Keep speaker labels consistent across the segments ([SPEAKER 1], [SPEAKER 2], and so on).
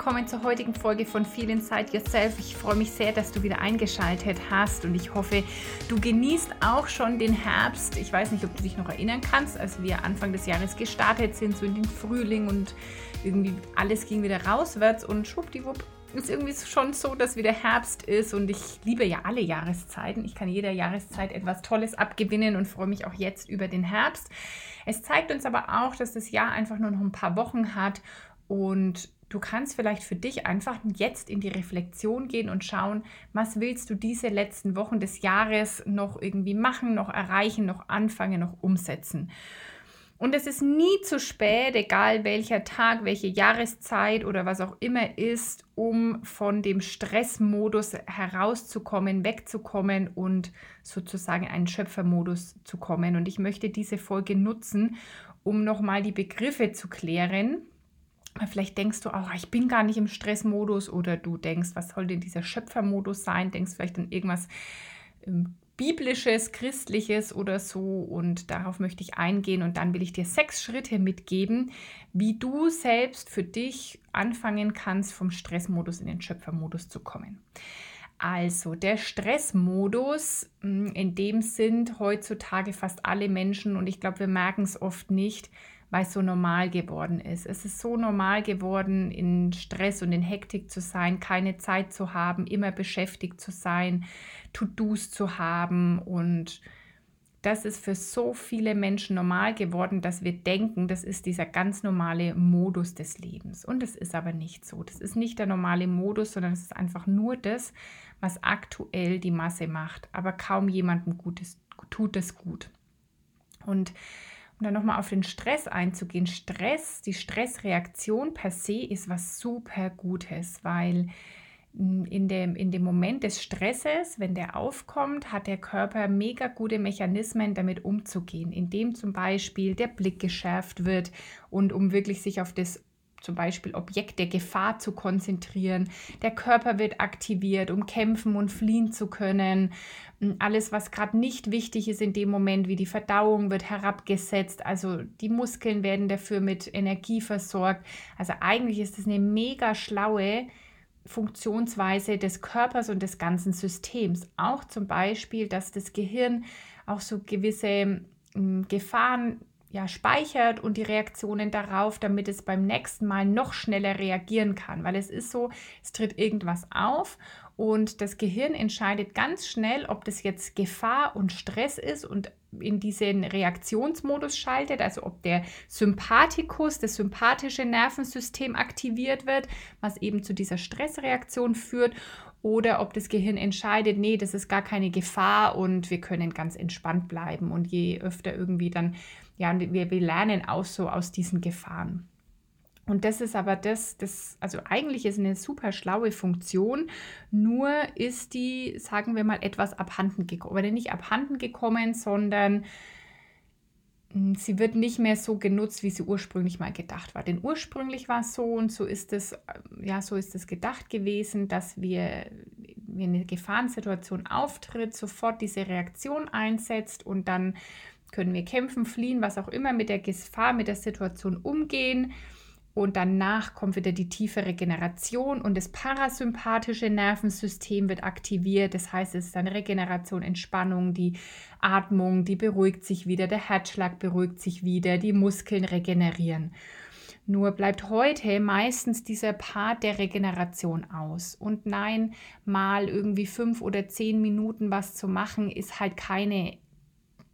[SPEAKER 1] Willkommen zur heutigen Folge von Feel Inside Yourself. Ich freue mich sehr, dass du wieder eingeschaltet hast und ich hoffe, du genießt auch schon den Herbst. Ich weiß nicht, ob du dich noch erinnern kannst, als wir Anfang des Jahres gestartet sind, so in den Frühling und irgendwie alles ging wieder rauswärts und schwuppdiwupp ist irgendwie schon so, dass wieder Herbst ist und ich liebe ja alle Jahreszeiten. Ich kann jeder Jahreszeit etwas Tolles abgewinnen und freue mich auch jetzt über den Herbst. Es zeigt uns aber auch, dass das Jahr einfach nur noch ein paar Wochen hat und Du kannst vielleicht für dich einfach jetzt in die Reflexion gehen und schauen, was willst du diese letzten Wochen des Jahres noch irgendwie machen, noch erreichen, noch anfangen, noch umsetzen. Und es ist nie zu spät, egal welcher Tag, welche Jahreszeit oder was auch immer ist, um von dem Stressmodus herauszukommen, wegzukommen und sozusagen einen Schöpfermodus zu kommen. Und ich möchte diese Folge nutzen, um nochmal die Begriffe zu klären, Vielleicht denkst du auch, ich bin gar nicht im Stressmodus oder du denkst, was soll denn dieser Schöpfermodus sein? Denkst vielleicht an irgendwas ähm, biblisches, christliches oder so und darauf möchte ich eingehen und dann will ich dir sechs Schritte mitgeben, wie du selbst für dich anfangen kannst, vom Stressmodus in den Schöpfermodus zu kommen. Also der Stressmodus, hm, in dem sind heutzutage fast alle Menschen und ich glaube, wir merken es oft nicht, weil es so normal geworden ist. Es ist so normal geworden, in Stress und in Hektik zu sein, keine Zeit zu haben, immer beschäftigt zu sein, To-Dos zu haben und das ist für so viele Menschen normal geworden, dass wir denken, das ist dieser ganz normale Modus des Lebens. Und es ist aber nicht so. Das ist nicht der normale Modus, sondern es ist einfach nur das, was aktuell die Masse macht. Aber kaum jemandem Gutes tut es gut. Und um dann nochmal auf den Stress einzugehen. Stress, die Stressreaktion per se ist was super Gutes, weil hm, in dem, in dem Moment des Stresses, wenn der aufkommt, hat der Körper mega gute Mechanismen, damit umzugehen, indem zum Beispiel der Blick geschärft wird und um wirklich sich auf das zum Beispiel Objekt der Gefahr zu konzentrieren. Der Körper wird aktiviert, um kämpfen und fliehen zu können. Alles, was gerade nicht wichtig ist in dem Moment, wie die Verdauung, wird herabgesetzt. Also die Muskeln werden dafür mit Energie versorgt. Also eigentlich ist das eine mega schlaue Funktionsweise des Körpers und des ganzen Systems. Auch zum Beispiel, dass das Gehirn auch so gewisse Gefahren ja, speichert und die Reaktionen darauf, damit es beim nächsten Mal noch schneller reagieren kann. Weil es ist so, es tritt irgendwas auf und das Gehirn entscheidet ganz schnell, ob das jetzt Gefahr und Stress ist und in diesen Reaktionsmodus schaltet, also ob der Sympathikus, das sympathische Nervensystem aktiviert wird, was eben zu dieser Stressreaktion führt oder ob das Gehirn entscheidet, nee, das ist gar keine Gefahr und wir können ganz entspannt bleiben. Und je öfter irgendwie dann ja, und wir, wir lernen auch so aus diesen Gefahren. Und das ist aber das, das, also eigentlich ist eine super schlaue Funktion, nur ist die, sagen wir mal, etwas abhanden gekommen. Oder nicht abhanden gekommen, sondern hm, sie wird nicht mehr so genutzt, wie sie ursprünglich mal gedacht war. Denn ursprünglich war es so und so ist es, ja, so ist es gedacht gewesen, dass wir, wenn eine Gefahrensituation auftritt, sofort diese Reaktion einsetzt und dann können wir kämpfen, fliehen, was auch immer, mit der Gefahr, mit der Situation umgehen. Und danach kommt wieder die tiefe Regeneration und das parasympathische Nervensystem wird aktiviert. Das heißt, es ist dann Regeneration, Entspannung, die Atmung, die beruhigt sich wieder, der Herzschlag beruhigt sich wieder, die Muskeln regenerieren. Nur bleibt heute meistens dieser Part der Regeneration aus. Und nein, mal irgendwie fünf oder zehn Minuten was zu machen, ist halt keine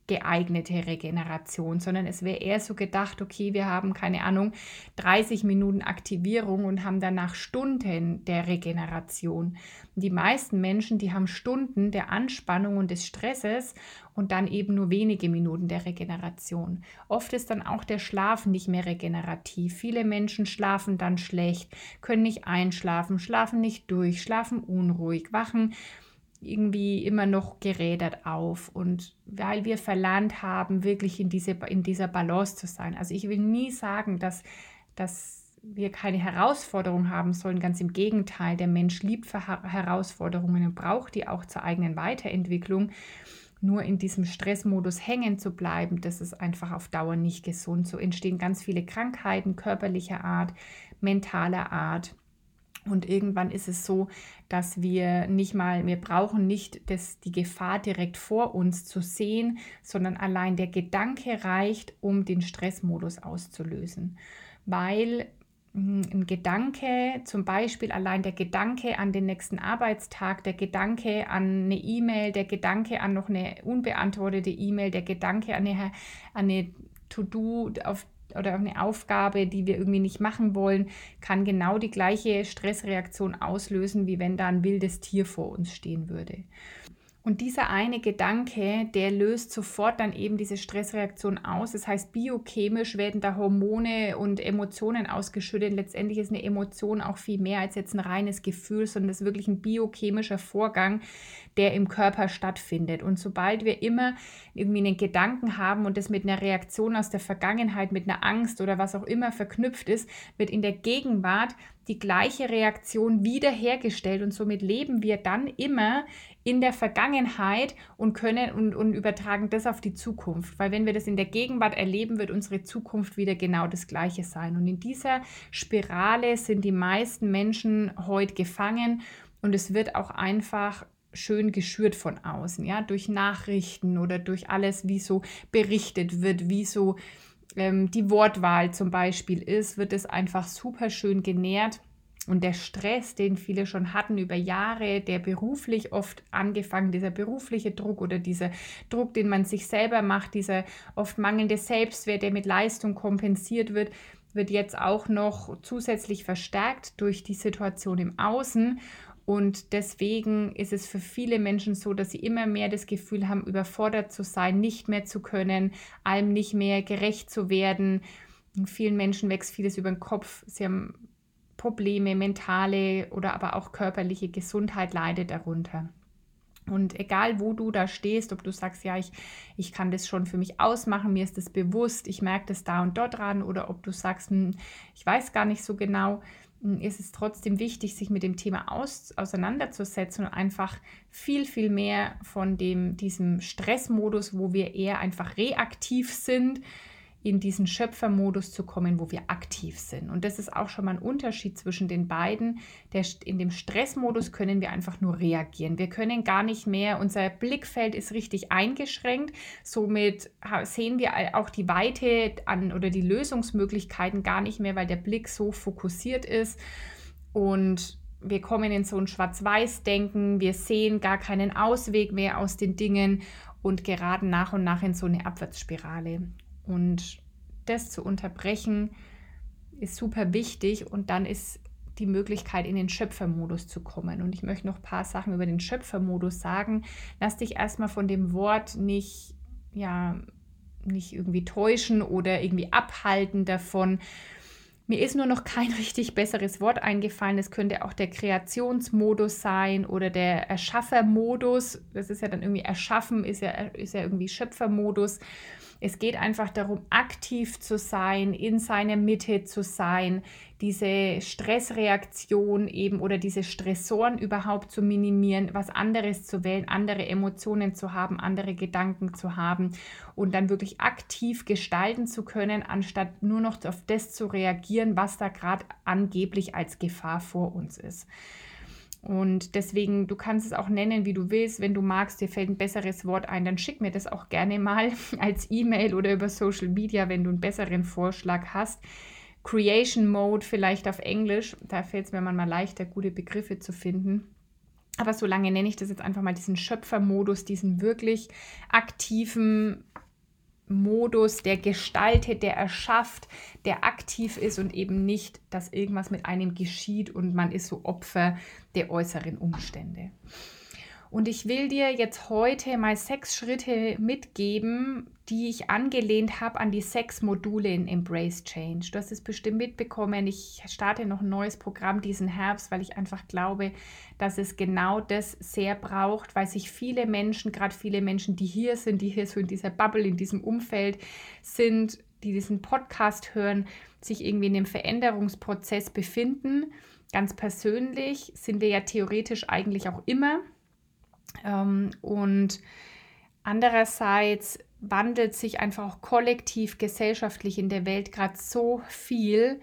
[SPEAKER 1] geeignete Regeneration, sondern es wäre eher so gedacht, okay, wir haben keine Ahnung, 30 Minuten Aktivierung und haben danach Stunden der Regeneration. Die meisten Menschen, die haben Stunden der Anspannung und des Stresses und dann eben nur wenige Minuten der Regeneration. Oft ist dann auch der Schlaf nicht mehr regenerativ. Viele Menschen schlafen dann schlecht, können nicht einschlafen, schlafen nicht durch, schlafen unruhig, wachen irgendwie immer noch gerädert auf und weil wir verlernt haben, wirklich in, diese, in dieser Balance zu sein. Also ich will nie sagen, dass, dass wir keine Herausforderung haben sollen. Ganz im Gegenteil, der Mensch liebt Herausforderungen und braucht die auch zur eigenen Weiterentwicklung. Nur in diesem Stressmodus hängen zu bleiben, das ist einfach auf Dauer nicht gesund. So entstehen ganz viele Krankheiten körperlicher Art, mentaler Art. Und irgendwann ist es so, dass wir nicht mal, wir brauchen nicht das, die Gefahr direkt vor uns zu sehen, sondern allein der Gedanke reicht, um den Stressmodus auszulösen. Weil hm, ein Gedanke, zum Beispiel allein der Gedanke an den nächsten Arbeitstag, der Gedanke an eine E-Mail, der Gedanke an noch eine unbeantwortete E-Mail, der Gedanke an eine, an eine To-Do auf oder eine Aufgabe, die wir irgendwie nicht machen wollen, kann genau die gleiche Stressreaktion auslösen, wie wenn da ein wildes Tier vor uns stehen würde. Und dieser eine Gedanke, der löst sofort dann eben diese Stressreaktion aus. Das heißt, biochemisch werden da Hormone und Emotionen ausgeschüttet. Letztendlich ist eine Emotion auch viel mehr als jetzt ein reines Gefühl, sondern das ist wirklich ein biochemischer Vorgang, der im Körper stattfindet. Und sobald wir immer irgendwie einen Gedanken haben und das mit einer Reaktion aus der Vergangenheit, mit einer Angst oder was auch immer verknüpft ist, wird in der Gegenwart die gleiche Reaktion wiederhergestellt und somit leben wir dann immer in der Vergangenheit und können und, und übertragen das auf die Zukunft. Weil wenn wir das in der Gegenwart erleben, wird unsere Zukunft wieder genau das gleiche sein. Und in dieser Spirale sind die meisten Menschen heute gefangen und es wird auch einfach schön geschürt von außen, ja, durch Nachrichten oder durch alles, wie so berichtet wird, wie so ähm, die Wortwahl zum Beispiel ist, wird es einfach super schön genährt. Und der Stress, den viele schon hatten über Jahre, der beruflich oft angefangen, dieser berufliche Druck oder dieser Druck, den man sich selber macht, dieser oft mangelnde Selbstwert, der mit Leistung kompensiert wird, wird jetzt auch noch zusätzlich verstärkt durch die Situation im Außen. Und deswegen ist es für viele Menschen so, dass sie immer mehr das Gefühl haben, überfordert zu sein, nicht mehr zu können, allem nicht mehr gerecht zu werden. Vielen Menschen wächst vieles über den Kopf. Sie haben Probleme, mentale oder aber auch körperliche Gesundheit leidet darunter. Und egal, wo du da stehst, ob du sagst, ja, ich, ich kann das schon für mich ausmachen, mir ist das bewusst, ich merke das da und dort dran, oder ob du sagst, hm, ich weiß gar nicht so genau, ist es trotzdem wichtig, sich mit dem Thema aus, auseinanderzusetzen und einfach viel, viel mehr von dem, diesem Stressmodus, wo wir eher einfach reaktiv sind, in diesen Schöpfermodus zu kommen, wo wir aktiv sind. Und das ist auch schon mal ein Unterschied zwischen den beiden. Der, in dem Stressmodus können wir einfach nur reagieren. Wir können gar nicht mehr, unser Blickfeld ist richtig eingeschränkt. Somit sehen wir auch die Weite an oder die Lösungsmöglichkeiten gar nicht mehr, weil der Blick so fokussiert ist. Und wir kommen in so ein Schwarz-Weiß-Denken, wir sehen gar keinen Ausweg mehr aus den Dingen und geraten nach und nach in so eine Abwärtsspirale. Und das zu unterbrechen ist super wichtig und dann ist die Möglichkeit, in den Schöpfermodus zu kommen. Und ich möchte noch ein paar Sachen über den Schöpfermodus sagen. Lass dich erstmal von dem Wort nicht, ja, nicht irgendwie täuschen oder irgendwie abhalten davon. Mir ist nur noch kein richtig besseres Wort eingefallen. Es könnte auch der Kreationsmodus sein oder der Erschaffermodus. Das ist ja dann irgendwie Erschaffen, ist ja, ist ja irgendwie Schöpfermodus. Es geht einfach darum, aktiv zu sein, in seiner Mitte zu sein, diese Stressreaktion eben oder diese Stressoren überhaupt zu minimieren, was anderes zu wählen, andere Emotionen zu haben, andere Gedanken zu haben und dann wirklich aktiv gestalten zu können, anstatt nur noch auf das zu reagieren, was da gerade angeblich als Gefahr vor uns ist. Und deswegen, du kannst es auch nennen, wie du willst. Wenn du magst, dir fällt ein besseres Wort ein, dann schick mir das auch gerne mal als E-Mail oder über Social Media, wenn du einen besseren Vorschlag hast. Creation Mode vielleicht auf Englisch, da fällt es mir manchmal leichter, gute Begriffe zu finden. Aber solange nenne ich das jetzt einfach mal diesen Schöpfermodus, diesen wirklich aktiven Modus, der gestaltet, der erschafft, der aktiv ist und eben nicht, dass irgendwas mit einem geschieht und man ist so Opfer der äußeren Umstände. Und ich will dir jetzt heute mal sechs Schritte mitgeben, die ich angelehnt habe an die sechs Module in Embrace Change. Du hast es bestimmt mitbekommen. Ich starte noch ein neues Programm diesen Herbst, weil ich einfach glaube, dass es genau das sehr braucht, weil sich viele Menschen, gerade viele Menschen, die hier sind, die hier so in dieser Bubble, in diesem Umfeld sind, die diesen Podcast hören, sich irgendwie in einem Veränderungsprozess befinden. Ganz persönlich sind wir ja theoretisch eigentlich auch immer und andererseits wandelt sich einfach auch kollektiv, gesellschaftlich in der Welt gerade so viel,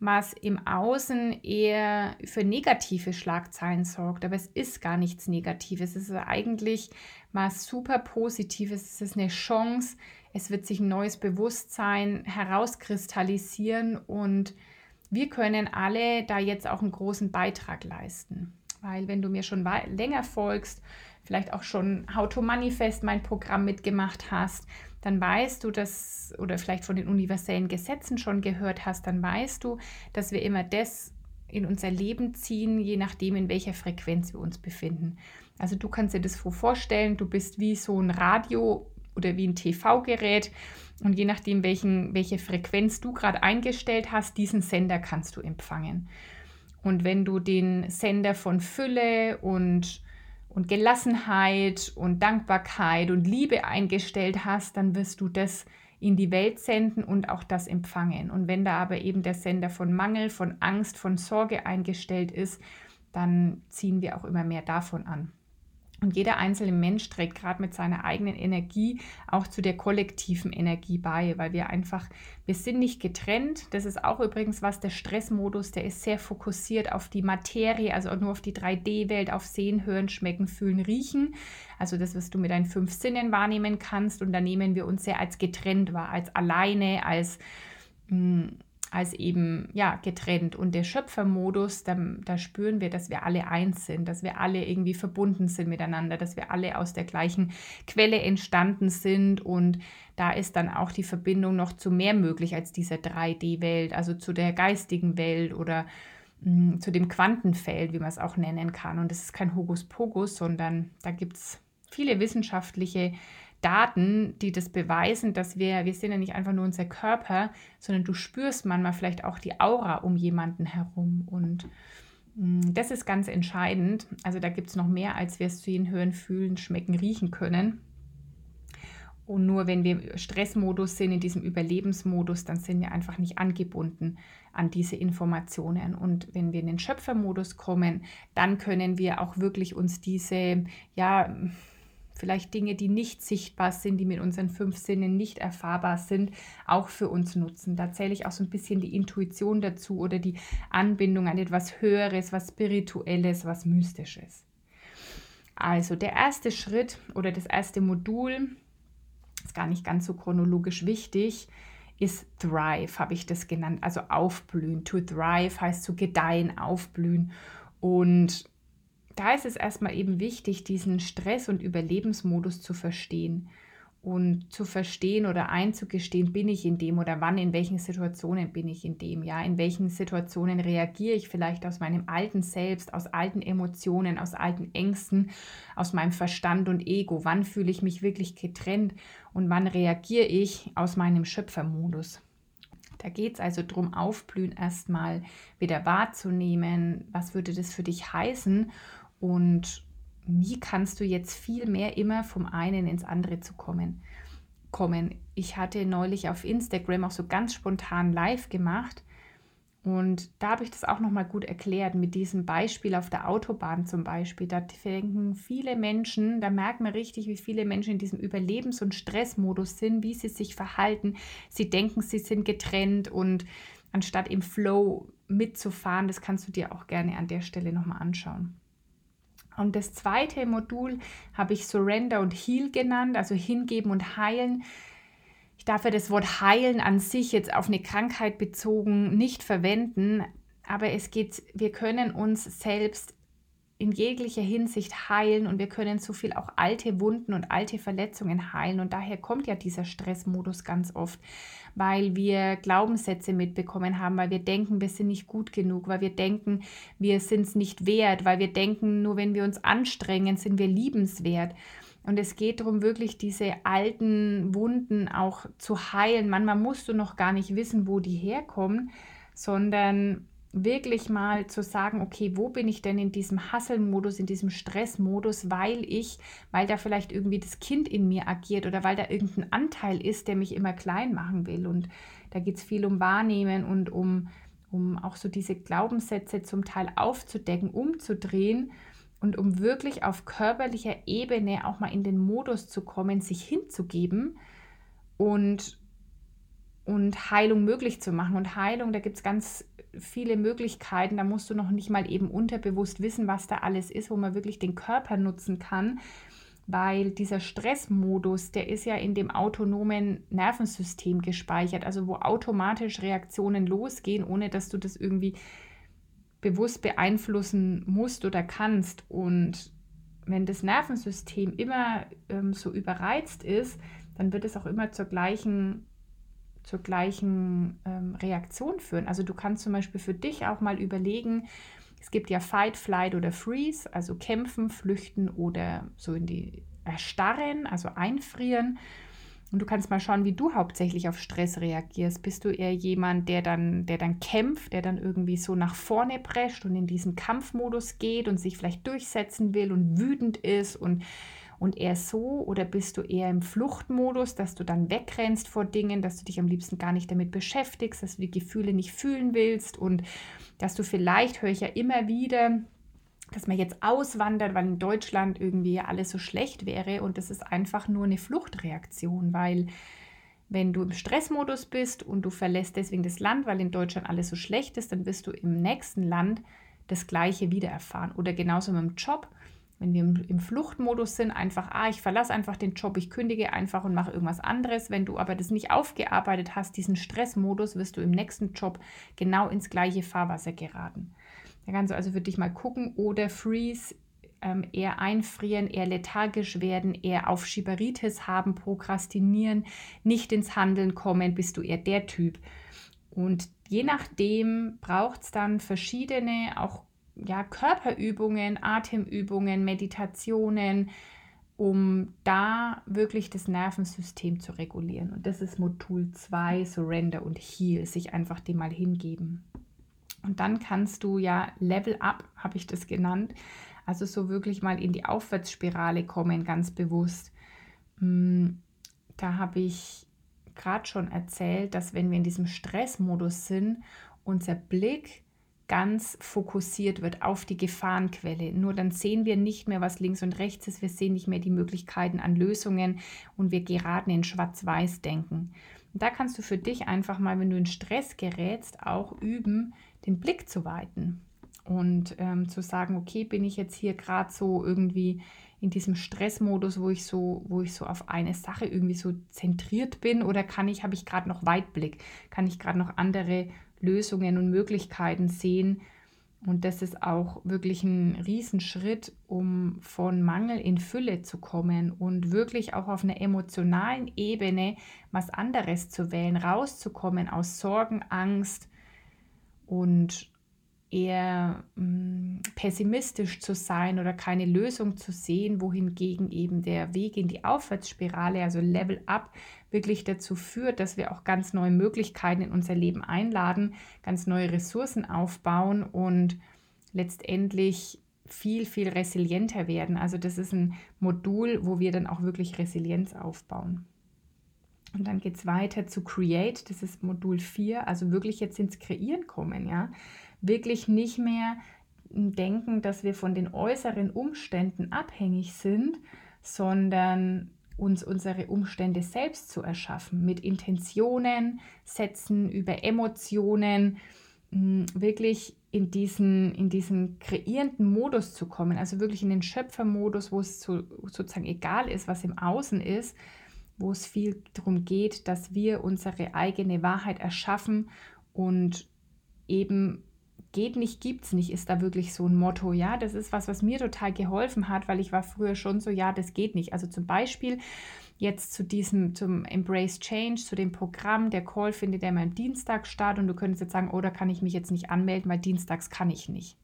[SPEAKER 1] was im Außen eher für negative Schlagzeilen sorgt. Aber es ist gar nichts Negatives. Es ist eigentlich was super Positives. Es ist eine Chance. Es wird sich ein neues Bewusstsein herauskristallisieren und wir können alle da jetzt auch einen großen Beitrag leisten. Weil wenn du mir schon länger folgst, vielleicht auch schon How to Manifest mein Programm mitgemacht hast, dann weißt du, dass, oder vielleicht von den universellen Gesetzen schon gehört hast, dann weißt du, dass wir immer das in unser Leben ziehen, je nachdem, in welcher Frequenz wir uns befinden. Also du kannst dir das vorstellen, du bist wie so ein Radio oder wie ein TV-Gerät und je nachdem, welchen, welche Frequenz du gerade eingestellt hast, diesen Sender kannst du empfangen. Und wenn du den Sender von Fülle und und Gelassenheit und Dankbarkeit und Liebe eingestellt hast, dann wirst du das in die Welt senden und auch das empfangen. Und wenn da aber eben der Sender von Mangel, von Angst, von Sorge eingestellt ist, dann ziehen wir auch immer mehr davon an. Und jeder einzelne Mensch trägt gerade mit seiner eigenen Energie auch zu der kollektiven Energie bei, weil wir einfach, wir sind nicht getrennt. Das ist auch übrigens was, der Stressmodus, der ist sehr fokussiert auf die Materie, also nur auf die 3D-Welt, auf Sehen, Hören, Schmecken, Fühlen, Riechen. Also das, was du mit deinen fünf Sinnen wahrnehmen kannst. Und da nehmen wir uns sehr als getrennt wahr, als alleine, als... Mh, hm, als eben ja getrennt. Und der Schöpfermodus, da, da spüren wir, dass wir alle eins sind, dass wir alle irgendwie verbunden sind miteinander, dass wir alle aus der gleichen Quelle entstanden sind. Und da ist dann auch die Verbindung noch zu mehr möglich als dieser 3D-Welt, also zu der geistigen Welt oder mh, hm, zu dem Quantenfeld, wie man es auch nennen kann. Und das ist kein Hokuspokus, sondern da gibt es viele wissenschaftliche Daten, die das beweisen, dass wir, wir sind ja nicht einfach nur unser Körper, sondern du spürst manchmal vielleicht auch die Aura um jemanden herum. Und mm, das ist ganz entscheidend. Also da gibt es noch mehr, als wir es sehen, hören, fühlen, schmecken, riechen können. Und nur wenn wir im Stressmodus sind, in diesem Überlebensmodus, dann sind wir einfach nicht angebunden an diese Informationen. Und wenn wir in den Schöpfermodus kommen, dann können wir auch wirklich uns diese, ja, vielleicht Dinge, die nicht sichtbar sind, die mit unseren fünf Sinnen nicht erfahrbar sind, auch für uns nutzen. Da zähle ich auch so ein bisschen die Intuition dazu oder die Anbindung an etwas Höheres, was Spirituelles, was Mystisches. Also der erste Schritt oder das erste Modul, ist gar nicht ganz so chronologisch wichtig, ist Thrive, habe ich das genannt, also aufblühen. To thrive heißt zu gedeihen, aufblühen. Und da ist es erstmal eben wichtig, diesen Stress- und Überlebensmodus zu verstehen und zu verstehen oder einzugestehen, bin ich in dem oder wann, in welchen Situationen bin ich in dem, ja, in welchen Situationen reagiere ich vielleicht aus meinem alten Selbst, aus alten Emotionen, aus alten Ängsten, aus meinem Verstand und Ego, wann fühle ich mich wirklich getrennt und wann reagiere ich aus meinem Schöpfermodus. Da geht es also darum, Aufblühen erstmal wieder wahrzunehmen. Was würde das für dich heißen? Und wie kannst du jetzt viel mehr immer vom einen ins andere zu kommen? kommen. Ich hatte neulich auf Instagram auch so ganz spontan live gemacht und da habe ich das auch nochmal gut erklärt mit diesem Beispiel auf der Autobahn zum Beispiel. Da denken viele Menschen, da merkt man richtig, wie viele Menschen in diesem Überlebens- und Stressmodus sind, wie sie sich verhalten. Sie denken, sie sind getrennt und anstatt im Flow mitzufahren, das kannst du dir auch gerne an der Stelle nochmal anschauen. Und das zweite Modul habe ich Surrender und Heal genannt, also hingeben und heilen. Ich darf ja das Wort heilen an sich jetzt auf eine Krankheit bezogen nicht verwenden, aber es geht, wir können uns selbst in jeglicher Hinsicht heilen und wir können so viel auch alte Wunden und alte Verletzungen heilen. Und daher kommt ja dieser Stressmodus ganz oft, weil wir Glaubenssätze mitbekommen haben, weil wir denken, wir sind nicht gut genug, weil wir denken, wir sind es nicht wert, weil wir denken, nur wenn wir uns anstrengen, sind wir liebenswert. Und es geht darum, wirklich diese alten Wunden auch zu heilen. Manchmal musst du noch gar nicht wissen, wo die herkommen, sondern wirklich mal zu sagen, okay, wo bin ich denn in diesem Hasselmodus, in diesem Stressmodus, weil ich, weil da vielleicht irgendwie das Kind in mir agiert oder weil da irgendein Anteil ist, der mich immer klein machen will. Und da geht es viel um Wahrnehmen und um, um auch so diese Glaubenssätze zum Teil aufzudecken, umzudrehen und um wirklich auf körperlicher Ebene auch mal in den Modus zu kommen, sich hinzugeben und und Heilung möglich zu machen. Und Heilung, da gibt es ganz viele Möglichkeiten. Da musst du noch nicht mal eben unterbewusst wissen, was da alles ist, wo man wirklich den Körper nutzen kann. Weil dieser Stressmodus, der ist ja in dem autonomen Nervensystem gespeichert, also wo automatisch Reaktionen losgehen, ohne dass du das irgendwie bewusst beeinflussen musst oder kannst. Und wenn das Nervensystem immer ähm, so überreizt ist, dann wird es auch immer zur gleichen zur gleichen ähm, Reaktion führen. Also du kannst zum Beispiel für dich auch mal überlegen, es gibt ja Fight, Flight oder Freeze, also kämpfen, flüchten oder so in die erstarren, also einfrieren. Und du kannst mal schauen, wie du hauptsächlich auf Stress reagierst. Bist du eher jemand, der dann, der dann kämpft, der dann irgendwie so nach vorne prescht und in diesen Kampfmodus geht und sich vielleicht durchsetzen will und wütend ist und und eher so oder bist du eher im Fluchtmodus, dass du dann wegrennst vor Dingen, dass du dich am liebsten gar nicht damit beschäftigst, dass du die Gefühle nicht fühlen willst und dass du vielleicht, höre ich ja immer wieder, dass man jetzt auswandert, weil in Deutschland irgendwie alles so schlecht wäre und das ist einfach nur eine Fluchtreaktion, weil wenn du im Stressmodus bist und du verlässt deswegen das Land, weil in Deutschland alles so schlecht ist, dann wirst du im nächsten Land das Gleiche wieder erfahren. Oder genauso mit dem Job wenn wir im, Fluchtmodus sind, einfach, ah, ich verlasse einfach den Job, ich kündige einfach und mache irgendwas anderes. Wenn du aber das nicht aufgearbeitet hast, diesen Stressmodus, wirst du im nächsten Job genau ins gleiche Fahrwasser geraten. Da kannst du also für dich mal gucken oder Freeze, ähm, eher einfrieren, eher lethargisch werden, eher Aufschieberitis haben, prokrastinieren, nicht ins Handeln kommen, bist du eher der Typ. Und je nachdem braucht es dann verschiedene, auch ja, Körperübungen, Atemübungen, Meditationen, um da wirklich das Nervensystem zu regulieren. Und das ist Modul 2, Surrender und Heal, sich einfach dem mal hingeben. Und dann kannst du ja Level Up, habe ich das genannt, also so wirklich mal in die Aufwärtsspirale kommen, ganz bewusst. Hm, da habe ich gerade schon erzählt, dass wenn wir in diesem Stressmodus sind, unser Blick ganz fokussiert wird auf die Gefahrenquelle. Nur dann sehen wir nicht mehr, was links und rechts ist. Wir sehen nicht mehr die Möglichkeiten an Lösungen und wir geraten in Schwarz-Weiß-Denken. Da kannst du für dich einfach mal, wenn du in Stress gerätst, auch üben, den Blick zu weiten und ähm, zu sagen, okay, bin ich jetzt hier gerade so irgendwie in diesem Stressmodus, wo ich so, wo ich so auf eine Sache irgendwie so zentriert bin, oder kann ich, habe ich gerade noch Weitblick, kann ich gerade noch andere Lösungen und Möglichkeiten sehen. Und das ist auch wirklich ein Riesenschritt, um von Mangel in Fülle zu kommen und wirklich auch auf einer emotionalen Ebene was anderes zu wählen, rauszukommen aus Sorgen, Angst und eher mh, mm, pessimistisch zu sein oder keine Lösung zu sehen, wohingegen eben der Weg in die Aufwärtsspirale, also Level Up, wirklich dazu führt, dass wir auch ganz neue Möglichkeiten in unser Leben einladen, ganz neue Ressourcen aufbauen und letztendlich viel, viel resilienter werden. Also das ist ein Modul, wo wir dann auch wirklich Resilienz aufbauen. Und dann geht es weiter zu Create, das ist Modul 4, also wirklich jetzt ins Kreieren kommen, ja wirklich nicht mehr denken, dass wir von den äußeren Umständen abhängig sind, sondern uns unsere Umstände selbst zu erschaffen, mit Intentionen setzen, über Emotionen, wirklich in diesen, in diesen kreierenden Modus zu kommen, also wirklich in den Schöpfermodus, wo es so, sozusagen egal ist, was im Außen ist, wo es viel darum geht, dass wir unsere eigene Wahrheit erschaffen und eben geht nicht, gibt's nicht, ist da wirklich so ein Motto. Ja, das ist was, was mir total geholfen hat, weil ich war früher schon so, ja, das geht nicht. Also zum Beispiel jetzt zu diesem, zum Embrace Change, zu dem Programm, der Call findet ja immer am Dienstag statt und du könntest jetzt sagen, oh, da kann ich mich jetzt nicht anmelden, weil dienstags kann ich nicht.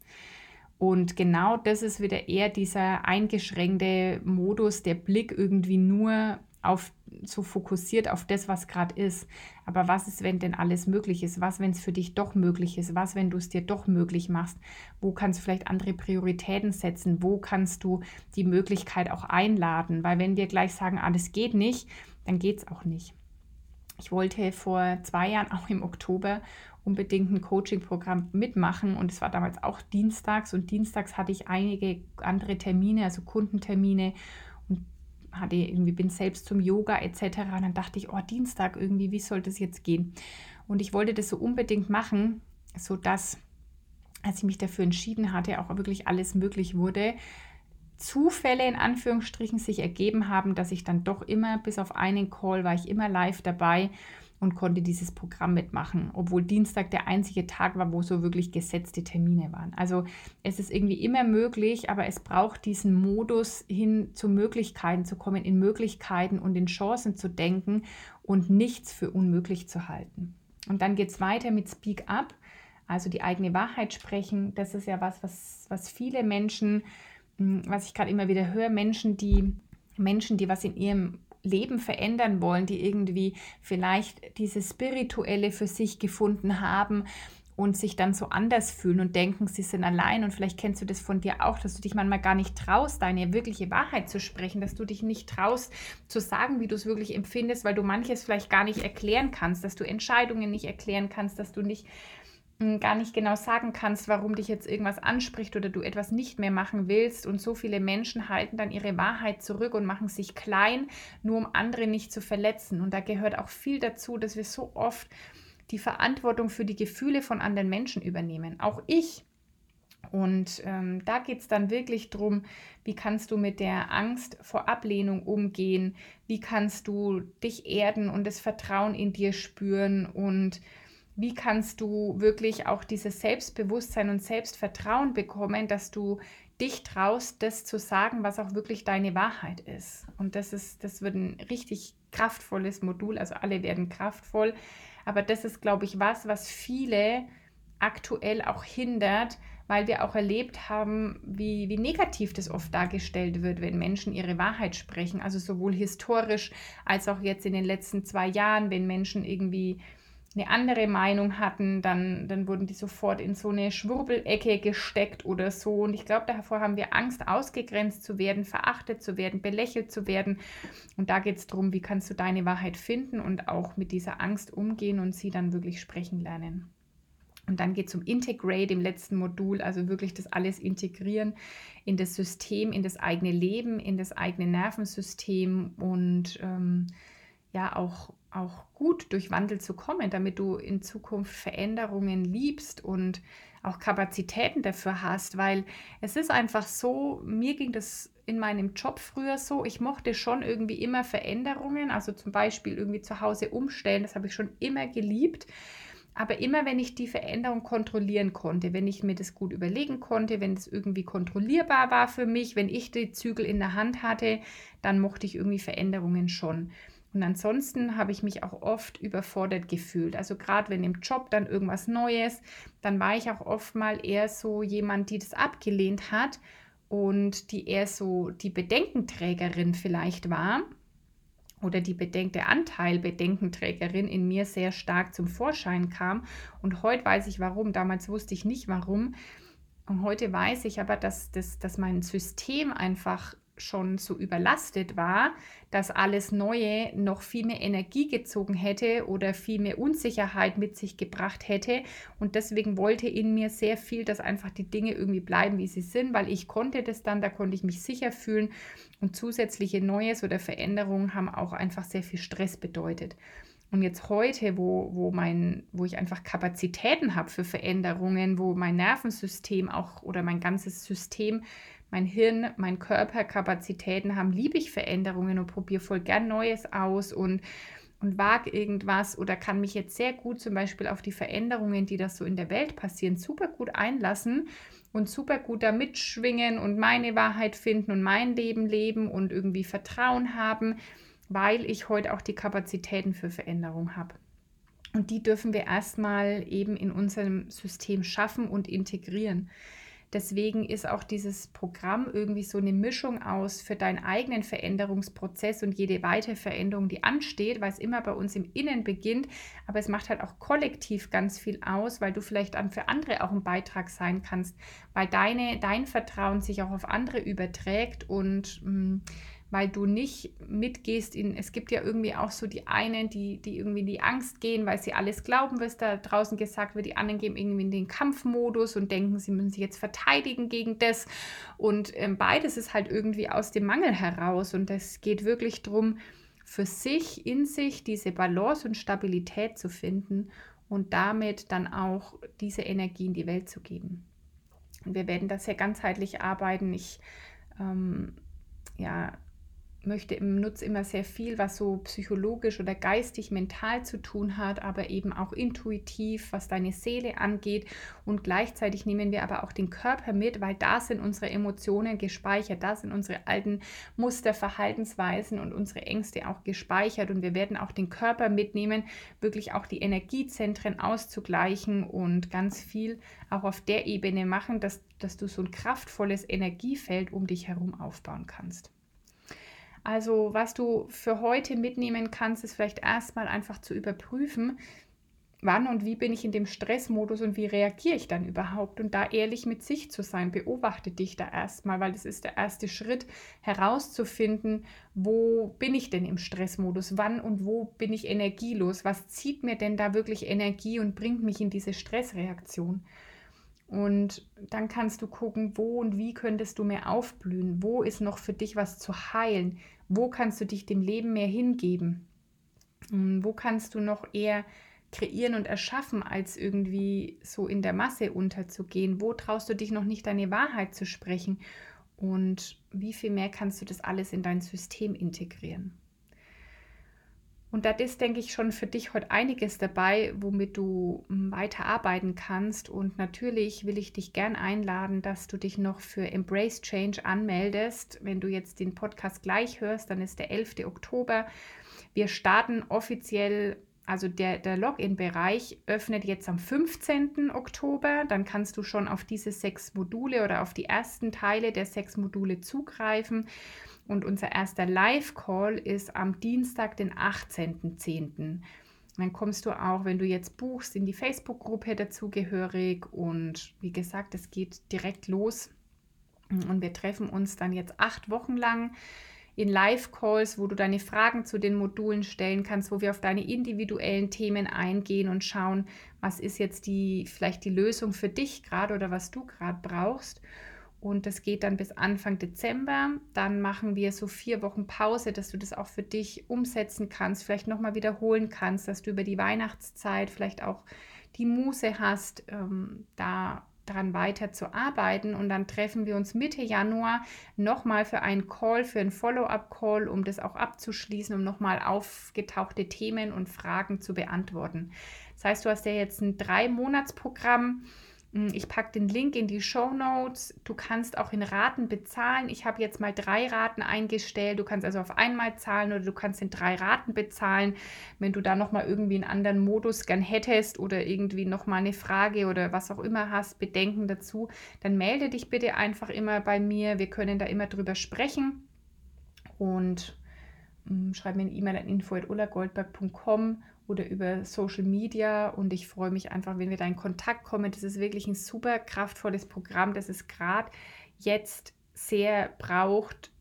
[SPEAKER 1] Und genau das ist wieder eher dieser eingeschränkte Modus, der Blick irgendwie nur auf so fokussiert auf das, was gerade ist. Aber was ist, wenn denn alles möglich ist? Was, wenn es für dich doch möglich ist? Was, wenn du es dir doch möglich machst? Wo kannst du vielleicht andere Prioritäten setzen? Wo kannst du die Möglichkeit auch einladen? Weil wenn wir gleich sagen, alles geht nicht, dann geht es auch nicht. Ich wollte vor zwei Jahren auch im Oktober unbedingt ein Coaching-Programm mitmachen und es war damals auch dienstags und dienstags hatte ich einige andere Termine, also Kundentermine und hatte irgendwie bin selbst zum Yoga etc. Und dann dachte ich, oh Dienstag irgendwie, wie soll das jetzt gehen? Und ich wollte das so unbedingt machen, sodass, als ich mich dafür entschieden hatte, auch wirklich alles möglich wurde. Zufälle in Anführungsstrichen sich ergeben haben, dass ich dann doch immer, bis auf einen Call, war ich immer live dabei und konnte dieses Programm mitmachen, obwohl Dienstag der einzige Tag war, wo so wirklich gesetzte Termine waren. Also es ist irgendwie immer möglich, aber es braucht diesen Modus hin zu Möglichkeiten zu kommen, in Möglichkeiten und in Chancen zu denken und nichts für unmöglich zu halten. Und dann geht es weiter mit Speak Up, also die eigene Wahrheit sprechen. Das ist ja was, was, was viele Menschen, hm, was ich gerade immer wieder höre, Menschen, die Menschen, die was in ihrem Leben verändern wollen, die irgendwie vielleicht dieses Spirituelle für sich gefunden haben und sich dann so anders fühlen und denken, sie sind allein. Und vielleicht kennst du das von dir auch, dass du dich manchmal gar nicht traust, deine wirkliche Wahrheit zu sprechen, dass du dich nicht traust zu sagen, wie du es wirklich empfindest, weil du manches vielleicht gar nicht erklären kannst, dass du Entscheidungen nicht erklären kannst, dass du nicht gar nicht genau sagen kannst, warum dich jetzt irgendwas anspricht oder du etwas nicht mehr machen willst. Und so viele Menschen halten dann ihre Wahrheit zurück und machen sich klein, nur um andere nicht zu verletzen. Und da gehört auch viel dazu, dass wir so oft die Verantwortung für die Gefühle von anderen Menschen übernehmen. Auch ich. Und ähm, da geht es dann wirklich darum, wie kannst du mit der Angst vor Ablehnung umgehen, wie kannst du dich erden und das Vertrauen in dir spüren und wie kannst du wirklich auch dieses Selbstbewusstsein und Selbstvertrauen bekommen, dass du dich traust, das zu sagen, was auch wirklich deine Wahrheit ist. Und das ist, das wird ein richtig kraftvolles Modul, also alle werden kraftvoll. Aber das ist, glaube ich, was, was viele aktuell auch hindert, weil wir auch erlebt haben, wie, wie negativ das oft dargestellt wird, wenn Menschen ihre Wahrheit sprechen. Also sowohl historisch als auch jetzt in den letzten zwei Jahren, wenn Menschen irgendwie eine andere Meinung hatten, dann, dann wurden die sofort in so eine Schwurbelecke gesteckt oder so. Und ich glaube, davor haben wir Angst, ausgegrenzt zu werden, verachtet zu werden, belächelt zu werden. Und da geht es darum, wie kannst du deine Wahrheit finden und auch mit dieser Angst umgehen und sie dann wirklich sprechen lernen. Und dann geht es um Integrate im letzten Modul, also wirklich das alles integrieren in das System, in das eigene Leben, in das eigene Nervensystem und ähm, ja auch auch gut durch Wandel zu kommen, damit du in Zukunft Veränderungen liebst und auch Kapazitäten dafür hast, weil es ist einfach so, mir ging das in meinem Job früher so, ich mochte schon irgendwie immer Veränderungen, also zum Beispiel irgendwie zu Hause umstellen, das habe ich schon immer geliebt. Aber immer, wenn ich die Veränderung kontrollieren konnte, wenn ich mir das gut überlegen konnte, wenn es irgendwie kontrollierbar war für mich, wenn ich die Zügel in der Hand hatte, dann mochte ich irgendwie Veränderungen schon. Und ansonsten habe ich mich auch oft überfordert gefühlt. Also gerade wenn im Job dann irgendwas Neues, dann war ich auch oft mal eher so jemand, die das abgelehnt hat und die eher so die Bedenkenträgerin vielleicht war oder die Bedenk der Anteil Bedenkenträgerin in mir sehr stark zum Vorschein kam. Und heute weiß ich warum. Damals wusste ich nicht warum. Und heute weiß ich aber, dass, dass, dass mein System einfach schon so überlastet war, dass alles Neue noch viel mehr Energie gezogen hätte oder viel mehr Unsicherheit mit sich gebracht hätte. Und deswegen wollte in mir sehr viel, dass einfach die Dinge irgendwie bleiben, wie sie sind, weil ich konnte das dann, da konnte ich mich sicher fühlen. Und zusätzliche Neues oder Veränderungen haben auch einfach sehr viel Stress bedeutet. Und jetzt heute, wo, wo, mein, wo ich einfach Kapazitäten habe für Veränderungen, wo mein Nervensystem auch oder mein ganzes System mein Hirn, mein Körper Kapazitäten haben, liebe ich Veränderungen und probiere voll gern Neues aus und und wage irgendwas oder kann mich jetzt sehr gut zum Beispiel auf die Veränderungen, die das so in der Welt passieren, super gut einlassen und super gut da mitschwingen und meine Wahrheit finden und mein Leben leben und irgendwie Vertrauen haben, weil ich heute auch die Kapazitäten für Veränderung habe. Und die dürfen wir erstmal eben in unserem System schaffen und integrieren. Deswegen ist auch dieses Programm irgendwie so eine Mischung aus für deinen eigenen Veränderungsprozess und jede weitere Veränderung, die ansteht, weil es immer bei uns im Innen beginnt. Aber es macht halt auch kollektiv ganz viel aus, weil du vielleicht dann für andere auch ein Beitrag sein kannst, weil deine, dein Vertrauen sich auch auf andere überträgt und mh, mm, weil du nicht mitgehst in, es gibt ja irgendwie auch so die einen, die, die irgendwie in die Angst gehen, weil sie alles glauben, was da draußen gesagt wird, die anderen gehen irgendwie in den Kampfmodus und denken, sie müssen sich jetzt verteidigen gegen das und ähm, beides ist halt irgendwie aus dem Mangel heraus und es geht wirklich darum, für sich, in sich diese Balance und Stabilität zu finden und damit dann auch diese Energie in die Welt zu geben. Und wir werden das ja ganzheitlich arbeiten. Ich ähm, ja, möchte im Nutz immer sehr viel, was so psychologisch oder geistig, mental zu tun hat, aber eben auch intuitiv, was deine Seele angeht. Und gleichzeitig nehmen wir aber auch den Körper mit, weil da sind unsere Emotionen gespeichert, da sind unsere alten Muster, Verhaltensweisen und unsere Ängste auch gespeichert. Und wir werden auch den Körper mitnehmen, wirklich auch die Energiezentren auszugleichen und ganz viel auch auf der Ebene machen, dass, dass du so ein kraftvolles Energiefeld um dich herum aufbauen kannst. Also was du für heute mitnehmen kannst, ist vielleicht erstmal einfach zu überprüfen, wann und wie bin ich in dem Stressmodus und wie reagiere ich dann überhaupt und da ehrlich mit sich zu sein. Beobachte dich da erstmal, weil das ist der erste Schritt herauszufinden, wo bin ich denn im Stressmodus, wann und wo bin ich energielos, was zieht mir denn da wirklich Energie und bringt mich in diese Stressreaktion. Und dann kannst du gucken, wo und wie könntest du mehr aufblühen, wo ist noch für dich was zu heilen, wo kannst du dich dem Leben mehr hingeben? Hm, wo kannst du noch eher kreieren und erschaffen, als irgendwie so in der Masse unterzugehen? Wo traust du dich noch nicht deine Wahrheit zu sprechen? Und wie viel mehr kannst du das alles in dein System integrieren? Und da ist, denke ich, schon für dich heute einiges dabei, womit du hm, weiter arbeiten kannst. Und natürlich will ich dich gern einladen, dass du dich noch für Embrace Change anmeldest. Wenn du jetzt den Podcast gleich hörst, dann ist der 11. Oktober. Wir starten offiziell, also der, der Login-Bereich öffnet jetzt am 15. Oktober. Dann kannst du schon auf diese sechs Module oder auf die ersten Teile der sechs Module zugreifen. Und unser erster Live-Call ist am Dienstag, den 18.10. Dann kommst du auch, wenn du jetzt buchst, in die Facebook-Gruppe dazugehörig. Und wie gesagt, es geht direkt los. Und wir treffen uns dann jetzt acht Wochen lang in Live-Calls, wo du deine Fragen zu den Modulen stellen kannst, wo wir auf deine individuellen Themen eingehen und schauen, was ist jetzt die, vielleicht die Lösung für dich gerade oder was du gerade brauchst. Und das geht dann bis Anfang Dezember. Dann machen wir so vier Wochen Pause, dass du das auch für dich umsetzen kannst, vielleicht nochmal wiederholen kannst, dass du über die Weihnachtszeit vielleicht auch die Muße hast, ähm, da daran weiter zu arbeiten. Und dann treffen wir uns Mitte Januar nochmal für einen Call, für einen Follow-up-Call, um das auch abzuschließen, um nochmal aufgetauchte Themen und Fragen zu beantworten. Das heißt, du hast ja jetzt ein Drei-Monats-Programm ich packe den Link in die Show Notes. Du kannst auch in Raten bezahlen. Ich habe jetzt mal drei Raten eingestellt. Du kannst also auf einmal zahlen oder du kannst in drei Raten bezahlen. Wenn du da nochmal irgendwie einen anderen Modus gern hättest oder irgendwie nochmal eine Frage oder was auch immer hast, Bedenken dazu, dann melde dich bitte einfach immer bei mir. Wir können da immer drüber sprechen. Und hm, schreib mir eine E-Mail an info.ullagoldberg.com oder über Social Media. Und ich freue mich einfach, wenn wir da in Kontakt kommen. Das ist wirklich ein super kraftvolles Programm, das es gerade jetzt sehr braucht.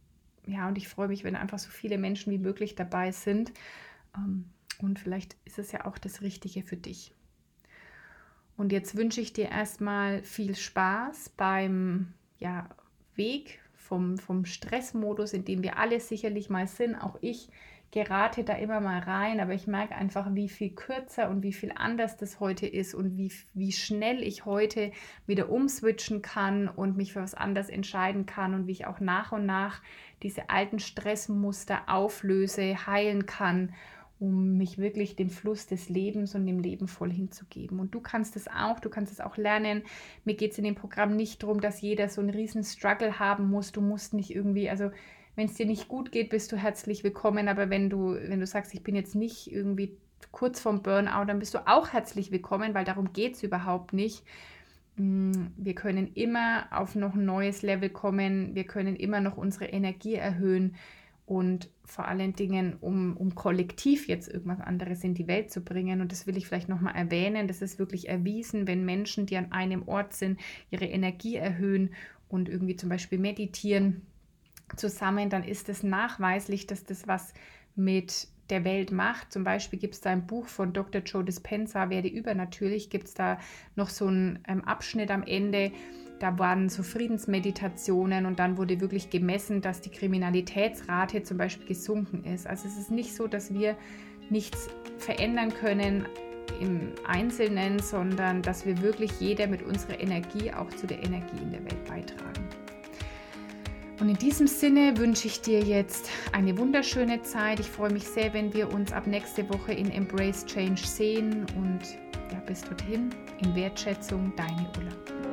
[SPEAKER 1] Ja, und ich freue mich, wenn einfach so viele Menschen wie möglich dabei sind. Ähm, und vielleicht ist es ja auch das Richtige für dich. Und jetzt wünsche ich dir erstmal viel Spaß beim ja, Weg vom, vom Stressmodus, in dem wir alle sicherlich mal sind, auch ich gerate da immer mal rein, aber ich merke einfach, wie viel kürzer und wie viel anders das heute ist und wie, wie schnell ich heute wieder umswitchen kann und mich für was anderes entscheiden kann und wie ich auch nach und nach diese alten Stressmuster auflöse, heilen kann um mich wirklich dem Fluss des Lebens und dem Leben voll hinzugeben. Und du kannst es auch, du kannst es auch lernen. Mir geht es in dem Programm nicht darum, dass jeder so einen riesen Struggle haben muss. Du musst nicht irgendwie, also wenn es dir nicht gut geht, bist du herzlich willkommen. Aber wenn du, wenn du sagst, ich bin jetzt nicht irgendwie kurz vorm Burnout, dann bist du auch herzlich willkommen, weil darum geht es überhaupt nicht. Mm, wir können immer auf noch ein neues Level kommen. Wir können immer noch unsere Energie erhöhen und vor allen Dingen, um, um kollektiv jetzt irgendwas anderes in die Welt zu bringen. Und das will ich vielleicht nochmal erwähnen. Das ist wirklich erwiesen, wenn Menschen, die an einem Ort sind, ihre Energie erhöhen und irgendwie zum Beispiel meditieren zusammen, dann ist es nachweislich, dass das was mit der Welt macht. Zum Beispiel gibt es da ein Buch von Dr. Joe Dispenza, Werde übernatürlich, gibt es da noch so einen ähm, Abschnitt am Ende, da waren so Friedensmeditationen und dann wurde wirklich gemessen, dass die Kriminalitätsrate zum Beispiel gesunken ist. Also es ist nicht so, dass wir nichts verändern können im Einzelnen, sondern dass wir wirklich jeder mit unserer Energie auch zu der Energie in der Welt beitragen. Und in diesem Sinne wünsche ich dir jetzt eine wunderschöne Zeit. Ich freue mich sehr, wenn wir uns ab nächste Woche in Embrace Change sehen und ja, bis dorthin in Wertschätzung, deine Ulla.